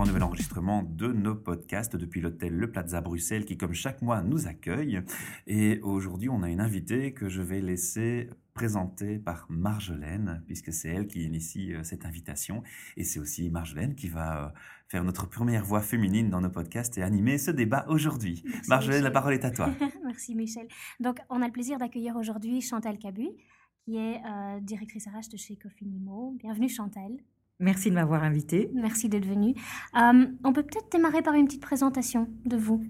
Pour un nouvel enregistrement de nos podcasts depuis l'hôtel Le Plaza Bruxelles qui, comme chaque mois, nous accueille. Et aujourd'hui, on a une invitée que je vais laisser présenter par Marjolaine, puisque c'est elle qui initie euh, cette invitation. Et c'est aussi Marjolaine qui va euh, faire notre première voix féminine dans nos podcasts et animer ce débat aujourd'hui. Marjolaine, la parole est à toi. Merci Michel. Donc, on a le plaisir d'accueillir aujourd'hui Chantal Cabu, qui est euh, directrice RH de chez Cofinimo. Bienvenue Chantal. Merci de m'avoir invitée. Merci d'être venue. Euh, on peut peut-être démarrer par une petite présentation de vous.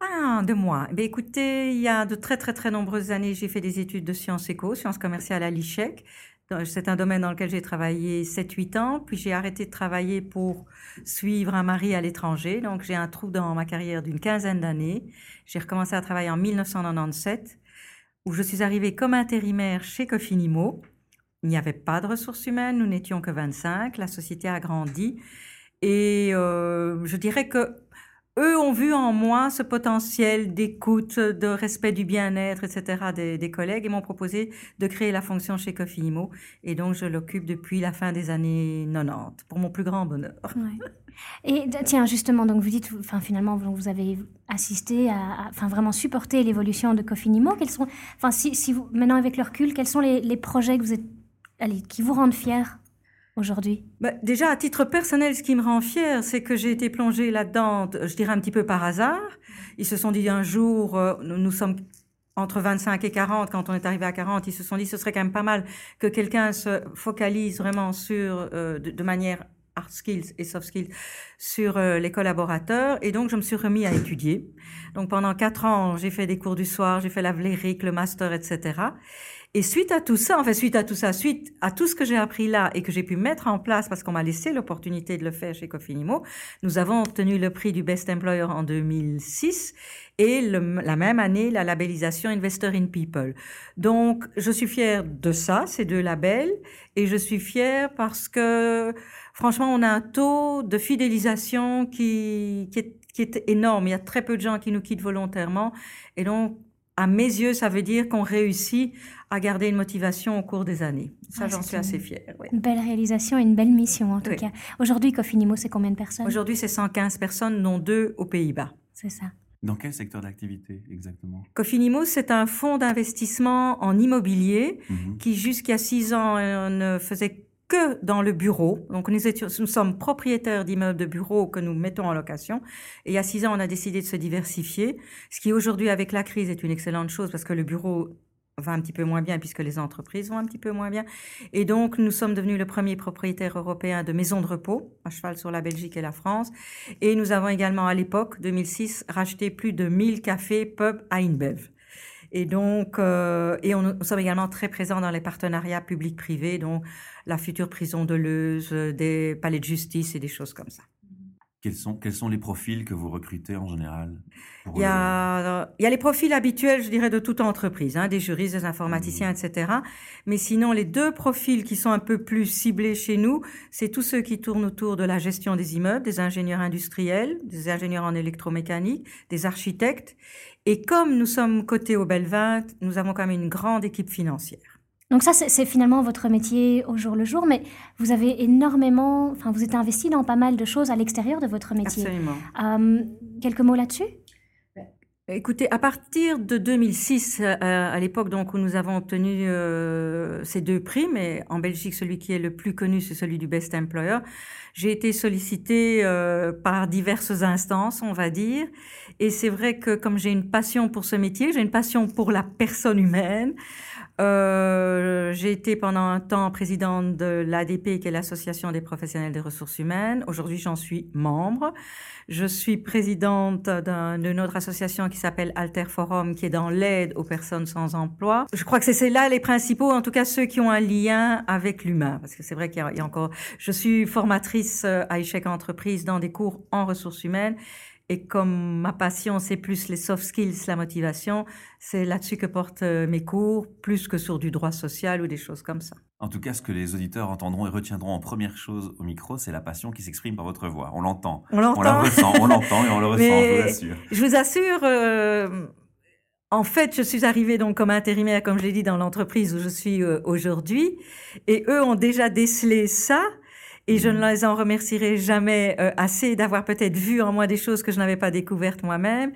Ah, de moi. Eh bien, écoutez, il y a de très très très nombreuses années, j'ai fait des études de sciences éco, sciences commerciales à l'ICHEC. Dans- C'est un domaine dans lequel j'ai travaillé 7-8 ans, puis j'ai arrêté de travailler pour suivre un mari à l'étranger. Donc j'ai un trou dans ma carrière d'une quinzaine d'années. J'ai recommencé à travailler en 1997, où je suis arrivée comme intérimaire chez Cofinimo. Il n'y avait pas de ressources humaines, nous n'étions que 25, la société a grandi. Et euh, je dirais que eux ont vu en moi ce potentiel d'écoute, de respect du bien-être, etc. des, collègues et m'ont proposé de créer la fonction chez Cofinimo. Et donc, je l'occupe depuis la fin des années 90, pour mon plus grand bonheur. Et tiens, justement, donc vous dites, enfin finalement, vous, avez assisté à, enfin vraiment supporté l'évolution de Cofinimo. Quels sont, si, si vous, maintenant avec le recul, quels sont les, les projets que vous êtes, allez, qui vous rendent fiers aujourd'hui? Bah, déjà, à titre personnel, ce qui me rend fier, c'est que j'ai été plongée là-dedans, je dirais un petit peu par hasard. Ils se sont dit un jour, euh, nous, sommes entre 25 et 40, quand on est arrivé à 40, ils se sont dit ce serait quand même pas mal que quelqu'un se focalise vraiment sur, euh, de, de manière hard skills et soft skills, sur euh, les collaborateurs. Et donc, je me suis remis à étudier. Donc, pendant quatre ans, j'ai fait des cours du soir, j'ai fait la vlérique, le master, etc. Et suite à tout ça, enfin suite à tout ça, suite à tout ce que j'ai appris là et que j'ai pu mettre en place parce qu'on m'a laissé l'opportunité de le faire chez Cofinimo, nous avons obtenu le prix du Best Employer en 2006 et la même année la labellisation Investor in People. Donc je suis fière de ça, ces deux labels, et je suis fière parce que franchement on a un taux de fidélisation qui, est, qui est énorme. Il y a très peu de gens qui nous quittent volontairement et donc à mes yeux, ça veut dire qu'on réussit à garder une motivation au cours des années. Ça, Ah, j'en c'est suis une- assez fière. ouais. Une belle réalisation et une belle mission en tout Oui. cas. Aujourd'hui, Cofinimo, c'est combien de personnes? Aujourd'hui, c'est 115 personnes, dont deux aux Pays-Bas. C'est ça. Dans quel secteur d'activité exactement? Cofinimo, c'est un fonds d'investissement en immobilier Mhm. qui, jusqu'à six ans, euh, ne faisait que dans le bureau. Donc, nous, étions, nous sommes propriétaires d'immeubles de bureaux que nous mettons en location. Et il y a six ans, on a décidé de se diversifier, ce qui aujourd'hui, avec la crise, est une excellente chose parce que le bureau va un petit peu moins bien puisque les entreprises vont un petit peu moins bien. Et donc, nous sommes devenus le premier propriétaire européen de maisons de repos, à cheval sur la Belgique et la France. Et nous avons également, à l'époque, 2006, racheté plus de 1000 cafés, pubs à InBev. Et donc, euh, et on, nous sommes également très présents dans les partenariats publics-privés, donc la future prison de Leuze, euh, des palais de justice et des choses comme ça. Quels sont, quels sont les profils que vous recrutez en général Il y, a, il y a les profils habituels, je dirais, de toute entreprise, hein, des juristes, des informaticiens, etc. Mais sinon, les deux profils qui sont un peu plus ciblés chez nous, c'est tous ceux qui tournent autour de la gestion des immeubles, des ingénieurs industriels, des ingénieurs en électromécanique, des architectes. Et comme nous sommes cotés au Belvin, nous avons quand même une grande équipe financière. Donc ça, c'est finalement votre métier au jour le jour, mais vous avez énormément, enfin, vous êtes investi dans pas mal de choses à l'extérieur de votre métier. Absolument. Euh, quelques mots là-dessus? Écoutez, à partir de 2006, euh, à l'époque donc où nous avons obtenu euh, ces deux prix, mais en Belgique, celui qui est le plus connu, c'est celui du Best Employer, j'ai été sollicitée euh, par diverses instances, on va dire. Et c'est vrai que comme j'ai une passion pour ce métier, j'ai une passion pour la personne humaine. Euh, j'ai été pendant un temps présidente de l'ADP, qui est l'Association des professionnels des ressources humaines. Aujourd'hui, j'en suis membre. Je suis présidente d'un- d'une autre association qui s'appelle Alter Forum, qui est dans l'aide aux personnes sans emploi. Je crois que c'est- là les principaux, en tout cas ceux qui ont un lien avec l'humain, parce que c'est vrai qu'il y, y a encore. Je suis formatrice euh, à échec entreprise dans des cours en ressources humaines. Et comme ma passion, c'est plus les soft skills, la motivation, c'est là-dessus que portent euh, mes cours, plus que sur du droit social ou des choses comme ça. En tout cas, ce que les auditeurs entendront et retiendront en première chose au micro, c'est la passion qui s'exprime par votre voix. On l'entend. On l'entend. On la ressent, on l'entend et on le ressent, Mais je vous assure. Je vous assure, euh, en fait, je suis arrivée donc comme intérimaire, comme je l'ai dit, dans l'entreprise où je suis euh, aujourd'hui, et eux ont déjà décelé ça. Et je ne les en remercierai jamais euh, assez d'avoir peut-être vu en moi des choses que je n'avais pas découvertes moi-même.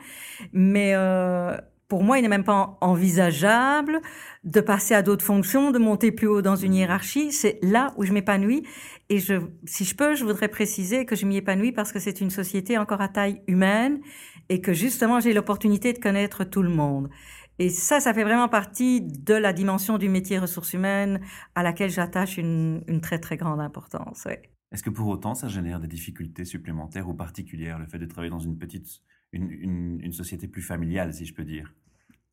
Mais euh, pour moi, il n'est même pas envisageable de passer à d'autres fonctions, de monter plus haut dans une hiérarchie. C'est là où je m'épanouis. Et je, si je peux, je voudrais préciser que je m'y épanouis parce que c'est une société encore à taille humaine et que justement j'ai l'opportunité de connaître tout le monde. Et ça, ça fait vraiment partie de la dimension du métier ressources humaines à laquelle j'attache une, très très grande importance. Est-ce que pour autant ça génère des difficultés supplémentaires ou particulières, le fait de travailler dans une petite, une société plus familiale, si je peux dire?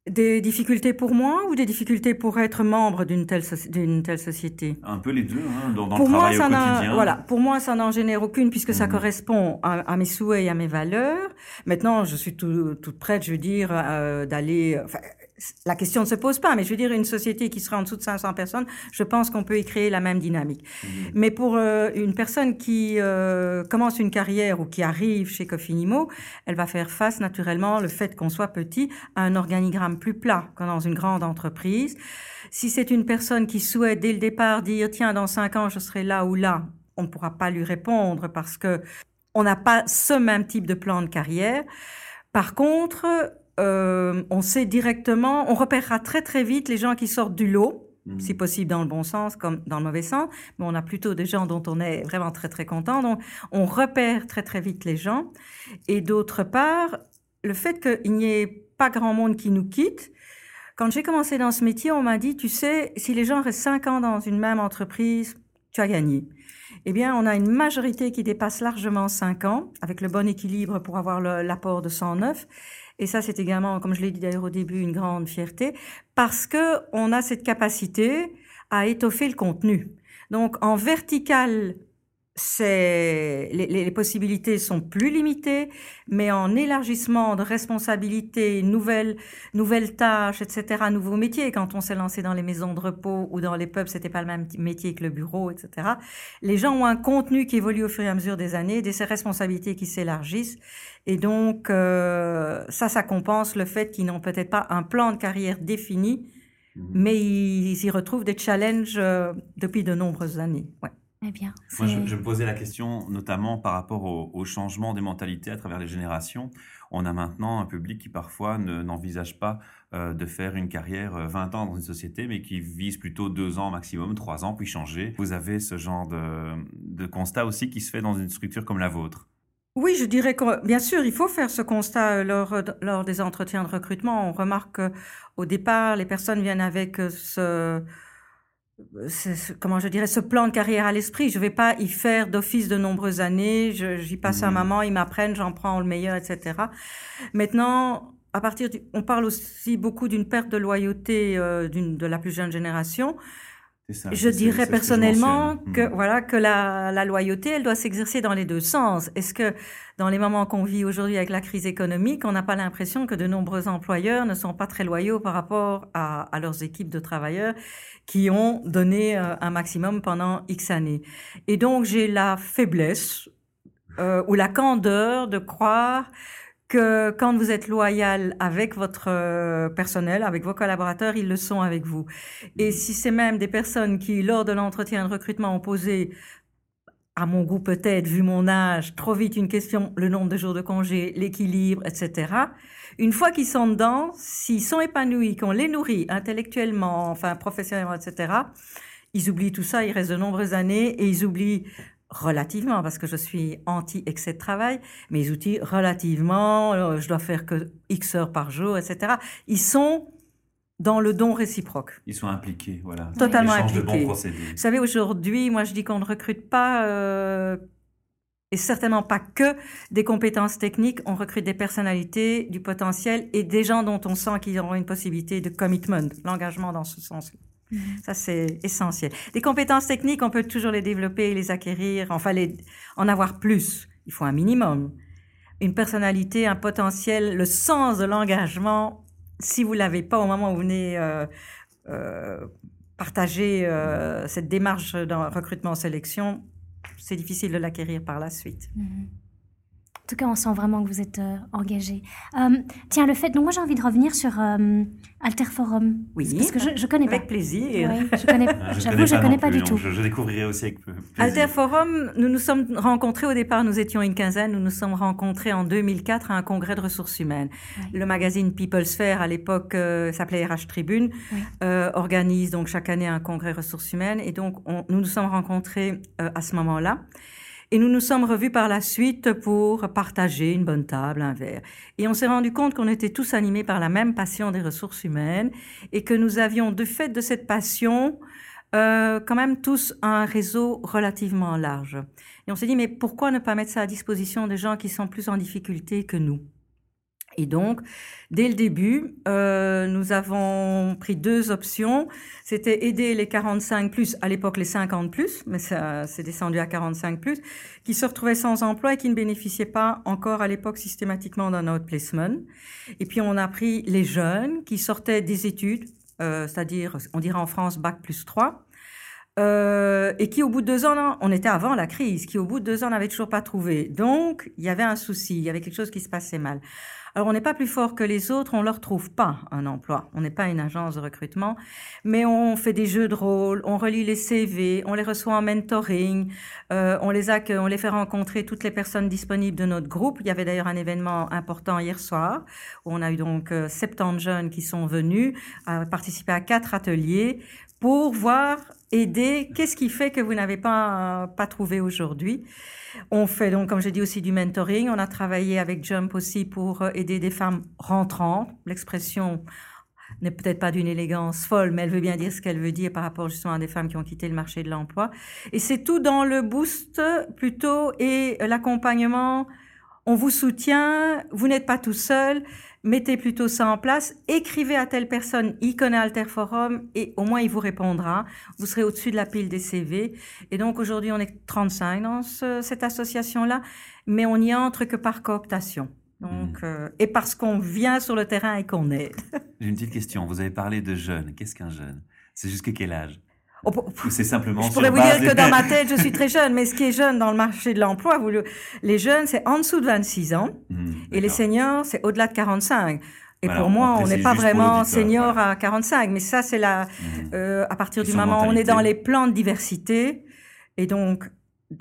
Des difficultés pour moi ou des difficultés pour être membre d'une telle, société? Un peu les deux, hein, dans, dans pour le moi, travail ça au n'en- quotidien. Voilà, pour moi, ça n'en génère aucune puisque ça Mhm. correspond à, à mes souhaits et à mes valeurs. Maintenant, je suis tout, toute prête, je veux dire, euh, d'aller. Enfin, la question ne se pose pas, mais je veux dire, une société qui sera en dessous de 500 personnes, je pense qu'on peut y créer la même dynamique. Mhm. Mais pour euh, une personne qui euh, commence une carrière ou qui arrive chez Cofinimo, elle va faire face naturellement, le fait qu'on soit petit, à un organigramme plus plat que dans une grande entreprise. Si c'est une personne qui souhaite dès le départ dire tiens dans cinq ans je serai là ou là, on ne pourra pas lui répondre parce que on n'a pas ce même type de plan de carrière. Par contre, euh, on sait directement, on repérera très très vite les gens qui sortent du lot Mhm. si possible dans le bon sens comme dans le mauvais sens, mais on a plutôt des gens dont on est vraiment très très content. Donc on repère très très vite les gens. Et d'autre part, le fait qu'il n'y ait pas grand monde qui nous quitte. Quand j'ai commencé dans ce métier, on m'a dit, tu sais, si les gens restent cinq ans dans une même entreprise, tu as gagné. Eh bien, on a une majorité qui dépasse largement cinq ans, avec le bon équilibre pour avoir l'apport de 109. Et ça, c'est également, comme je l'ai dit d'ailleurs au début, une grande fierté, parce que on a cette capacité à étoffer le contenu. Donc, en vertical, c'est les, les- possibilités sont plus limitées, mais en élargissement de responsabilités, nouvelles, nouvelles tâches, etc., nouveaux métiers. Quand on s'est lancé dans les maisons de repos ou dans les pubs, c'était pas le même métier que le bureau, etc. Les gens ont un contenu qui évolue au fur et à mesure des années, des responsabilités qui s'élargissent, et donc euh, ça, ça compense le fait qu'ils n'ont peut-être pas un plan de carrière défini, Mhm. mais ils y retrouvent des challenges euh, depuis de nombreuses années. Ouais. Eh bien, Moi, je, me posais la question notamment par rapport au, au changement des mentalités à travers les générations. On a maintenant un public qui parfois ne- n'envisage pas euh, de faire une carrière euh, 20 ans dans une société, mais qui vise plutôt 2 ans maximum, 3 ans, puis changer. Vous avez ce genre de, de constat aussi qui se fait dans une structure comme la vôtre? Oui, je dirais que bien sûr, il faut faire ce constat euh, lors, euh, lors des entretiens de recrutement. On remarque qu'au départ, les personnes viennent avec euh, ce- comment je dirais, ce plan de carrière à l'esprit. Je vais pas y faire d'office de nombreuses années. Je- J'y passe un Mhm. moment, ils m'apprennent, j'en prends le meilleur, etc. Maintenant, à partir du, on parle aussi beaucoup d'une perte de loyauté euh, d'une, de la plus jeune génération. Ça, Je dirais personnellement que Mhm. voilà que la, la loyauté, elle doit s'exercer dans les deux sens. Est-ce que dans les moments qu'on vit aujourd'hui avec la crise économique, on n'a pas l'impression que de nombreux employeurs ne sont pas très loyaux par rapport à, à leurs équipes de travailleurs qui ont donné euh, un maximum pendant X années? Et donc j'ai la faiblesse euh, ou la candeur de croire que quand vous êtes loyal avec votre euh, personnel, avec vos collaborateurs, ils le sont avec vous. Et si c'est même des personnes qui, lors de l'entretien de recrutement, ont posé, à mon goût peut-être, vu mon âge, trop vite une question, le nombre de jours de congé, l'équilibre, etc. Une fois qu'ils sont dedans, s'ils sont épanouis, qu'on les nourrit intellectuellement, enfin professionnellement, etc., ils oublient tout ça, ils restent de nombreuses années et ils oublient relativement, parce que je suis anti-excès de travail, mais ils oublient relativement, euh, je dois faire que X heures par jour, etc. Ils sont dans le don réciproque. Ils sont impliqués, voilà. Totalement de impliqués. bons procédés. Vous savez, aujourd'hui, moi, je dis qu'on ne recrute pas, euh, et certainement pas que des compétences techniques. On recrute des personnalités, du potentiel et des gens dont on sent qu'ils auront une possibilité de commitment, l'engagement dans ce sens-là. Mhm. Ça, c'est essentiel. Des compétences techniques, on peut toujours les développer, les acquérir, enfin, les, en avoir plus. Il faut un minimum. Une personnalité, un potentiel, le sens de l'engagement, si vous l'avez pas au moment où vous venez euh, euh, partager euh, cette démarche dans recrutement-sélection, c'est difficile de l'acquérir par la suite. Mhm. En tout cas, on sent vraiment que vous êtes euh, engagé. Euh, tiens, le fait. Donc, moi, j'ai envie de revenir sur euh, Alterforum. Oui. Parce que je ne connais pas. Avec plaisir. Oui, je connais, Ah, j'avoue, je ne connais pas plus, du tout. donc Je, je découvrirai aussi avec plaisir. Alterforum, nous nous sommes rencontrés au départ, nous étions une quinzaine, nous nous sommes rencontrés en 2004 à un congrès de ressources humaines. Oui. Le magazine People's Fair, à l'époque, euh, s'appelait RH Tribune, Oui. euh, organise donc chaque année un congrès ressources humaines. Et donc, on- nous nous sommes rencontrés euh, à ce moment-là. Et nous nous sommes revus par la suite pour partager une bonne table, un verre. Et on s'est rendu compte qu'on était tous animés par la même passion des ressources humaines et que nous avions, de fait de cette passion, euh, quand même tous un réseau relativement large. Et on s'est dit, mais pourquoi ne pas mettre ça à disposition des gens qui sont plus en difficulté que nous? Et donc, dès le début, euh, nous avons pris deux options. C'était aider les 45 plus, à l'époque les 50 plus, mais ça c'est descendu à 45 plus, qui se retrouvaient sans emploi et qui ne bénéficiaient pas encore à l'époque systématiquement d'un outplacement. Et puis on a pris les jeunes qui sortaient des études, euh, c'est-à-dire, on dirait en France, bac plus 3, euh, et qui au bout de deux ans, on était avant la crise, qui au bout de deux ans n'avait toujours pas trouvé. Donc, il y avait un souci, il y avait quelque chose qui se passait mal. Alors, on n'est pas plus fort que les autres, on leur trouve pas un emploi. On n'est pas une agence de recrutement, mais on fait des jeux de rôle, on relie les CV, on les reçoit en mentoring, euh, on les accueille, on les fait rencontrer toutes les personnes disponibles de notre groupe. Il y avait d'ailleurs un événement important hier soir où on a eu donc euh, 70 jeunes qui sont venus participer à quatre ateliers pour voir aider qu'est-ce qui fait que vous n'avez pas pas trouvé aujourd'hui? On fait donc, comme j'ai dit aussi, du mentoring. On a travaillé avec Jump aussi pour euh, aider des femmes rentrantes. L'expression n'est peut-être pas d'une élégance folle, mais elle veut bien dire ce qu'elle veut dire par rapport justement à des femmes qui ont quitté le marché de l'emploi. Et c'est tout dans le boost plutôt et l'accompagnement. On vous soutient, vous n'êtes pas tout seul, mettez plutôt ça en place, écrivez à telle personne, il connaît Alterforum et au moins il vous répondra. Vous serez au-dessus de la pile des CV. Et donc aujourd'hui on est 35 dans ce- cette association-là, mais on n'y entre que par cooptation. Donc, euh, et parce qu'on vient sur le terrain et qu'on aide. J'ai une petite question. Vous avez parlé de jeunes. Qu'est-ce qu'un jeune? C'est jusqu'à quel âge? C'est simplement Je pourrais vous dire que dans ma tête, je suis très jeune, mais ce qui est jeune dans le marché de l'emploi, vous le- les jeunes, c'est en dessous de 26 ans, Hmm, et les seniors, c'est au-delà de 45. Et Voilà, pour moi, on n'est pas vraiment senior voilà. à 45, mais ça, c'est la, Hmm. euh, à partir Ils du moment où on est dans les plans de diversité, et donc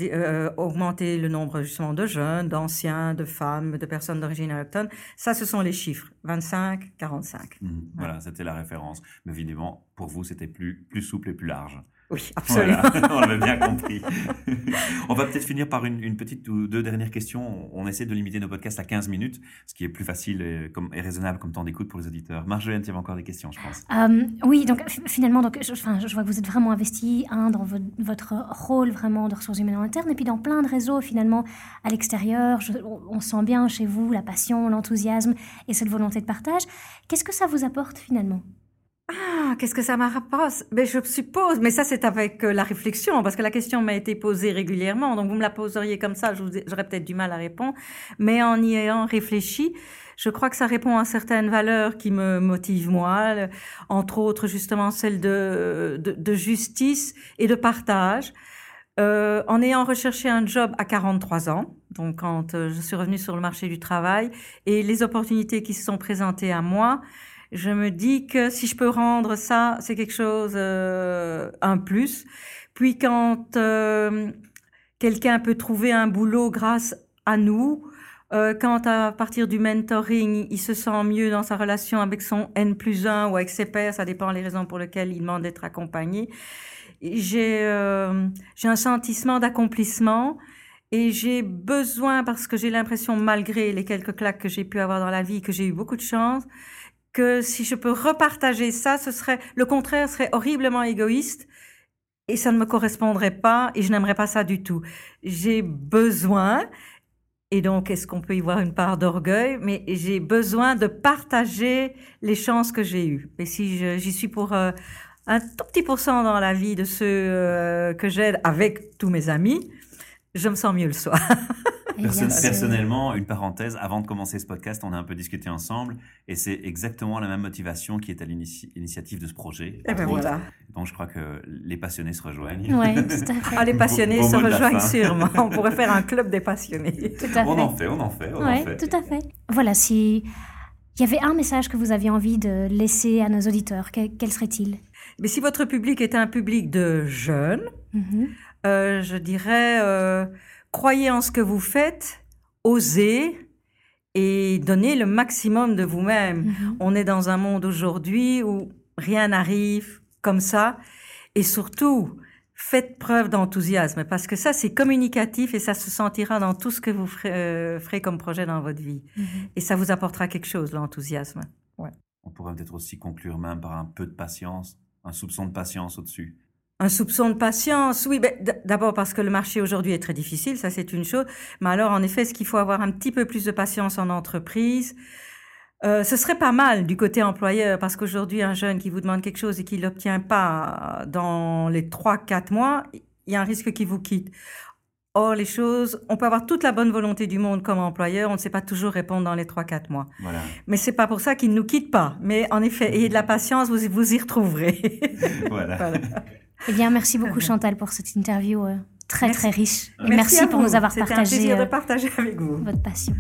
euh, augmenter le nombre justement de jeunes, d'anciens, de femmes, de personnes d'origine autochtone, ça, ce sont les chiffres, 25, 45. Hmm, Voilà, c'était la référence. Mais évidemment, pour vous, c'était plus, plus souple et plus large. Oui, absolument. Voilà, on l'avait bien compris. on va peut-être finir par une, une petite ou deux dernières questions. On essaie de limiter nos podcasts à 15 minutes, ce qui est plus facile et, comme, et raisonnable comme temps d'écoute pour les auditeurs. Marjolaine, tu avais encore des questions, je pense. Euh, oui, donc finalement, donc, je, enfin, je vois que vous êtes vraiment investi hein, dans vo- votre rôle vraiment de ressources humaines en interne et puis dans plein de réseaux finalement à l'extérieur. Je- on, on sent bien chez vous la passion, l'enthousiasme et cette volonté de partage. Qu'est-ce que ça vous apporte finalement? Ah, qu'est-ce que ça me rapporte ben, Je suppose, mais ça c'est avec euh, la réflexion, parce que la question m'a été posée régulièrement, donc vous me la poseriez comme ça, j'aurais peut-être du mal à répondre, mais en y ayant réfléchi, je crois que ça répond à certaines valeurs qui me motivent moi, entre autres justement celle de justice et de partage. Euh, en ayant recherché un job à 43 ans, donc quand euh, je suis revenue sur le marché du travail, et les opportunités qui se sont présentées à moi, je me dis que si je peux rendre ça, c'est quelque chose, euh, un plus. Puis quand euh, quelqu'un peut trouver un boulot grâce à nous, euh, quand à partir du mentoring, il se sent mieux dans sa relation avec son N plus 1 ou avec ses pairs, ça dépend des raisons pour lesquelles il demande d'être accompagné, j'ai un sentiment d'accomplissement et j'ai besoin, parce que j'ai l'impression, malgré les quelques claques que j'ai pu avoir dans la vie, que j'ai eu beaucoup de chance, que si je peux repartager ça, ce serait le contraire serait horriblement égoïste et ça ne me correspondrait pas et je n'aimerais pas ça du tout. J'ai besoin et donc est-ce qu'on peut y voir une part d'orgueil mais j'ai besoin de partager les chances que j'ai eues. Et si j'y suis pour euh, un tout petit pourcent dans la vie de ceux euh, que j'aide avec tous mes amis, je me sens mieux le soir. Eh personnellement, une parenthèse, avant de commencer ce podcast, on a un peu discuté ensemble et c'est exactement la même motivation qui est à l'initiative de ce projet. Et ben voilà. Donc je crois que les passionnés se rejoignent. Ouais, tout à fait. Ah, les passionnés se rejoignent sûrement. On pourrait faire un club des passionnés. Tout à On fait. en fait, on en fait, on en Ouais, fait. tout à fait. Voilà, si il y avait un message que vous aviez envie de laisser à nos auditeurs, que- quel serait-il? Mais si votre public est un public de jeunes, Mhm. Euh, je dirais, euh, croyez en ce que vous faites, osez et donnez le maximum de vous-même. Mhm. On est dans un monde aujourd'hui où rien n'arrive comme ça. Et surtout, faites preuve d'enthousiasme parce que ça, c'est communicatif et ça se sentira dans tout ce que vous ferez, euh, ferez comme projet dans votre vie. Mhm. Et ça vous apportera quelque chose, l'enthousiasme. On pourrait peut-être aussi conclure même par un peu de patience, un soupçon de patience au-dessus. Un soupçon de patience, oui. ben, D'abord parce que le marché aujourd'hui est très difficile, ça c'est une chose. Mais alors, en effet, ce qu'il faut avoir un petit peu plus de patience en entreprise, euh, ce serait pas mal du côté employeur, parce qu'aujourd'hui, un jeune qui vous demande quelque chose et qui l'obtient pas dans les 3-4 mois, il y a un risque qu'il vous quitte. Or, les choses, on peut avoir toute la bonne volonté du monde comme employeur, on ne sait pas toujours répondre dans les 3-4 mois. Voilà. Mais c'est pas pour ça qu'il ne nous quitte pas. Mais en effet, ayez de la patience, vous vous y retrouverez. voilà. Voilà. Eh bien, merci beaucoup Chantal pour cette interview euh, très Merci. très riche. Et Merci pour vous. nous avoir un partagé plaisir euh, de partager avec vous. votre passion.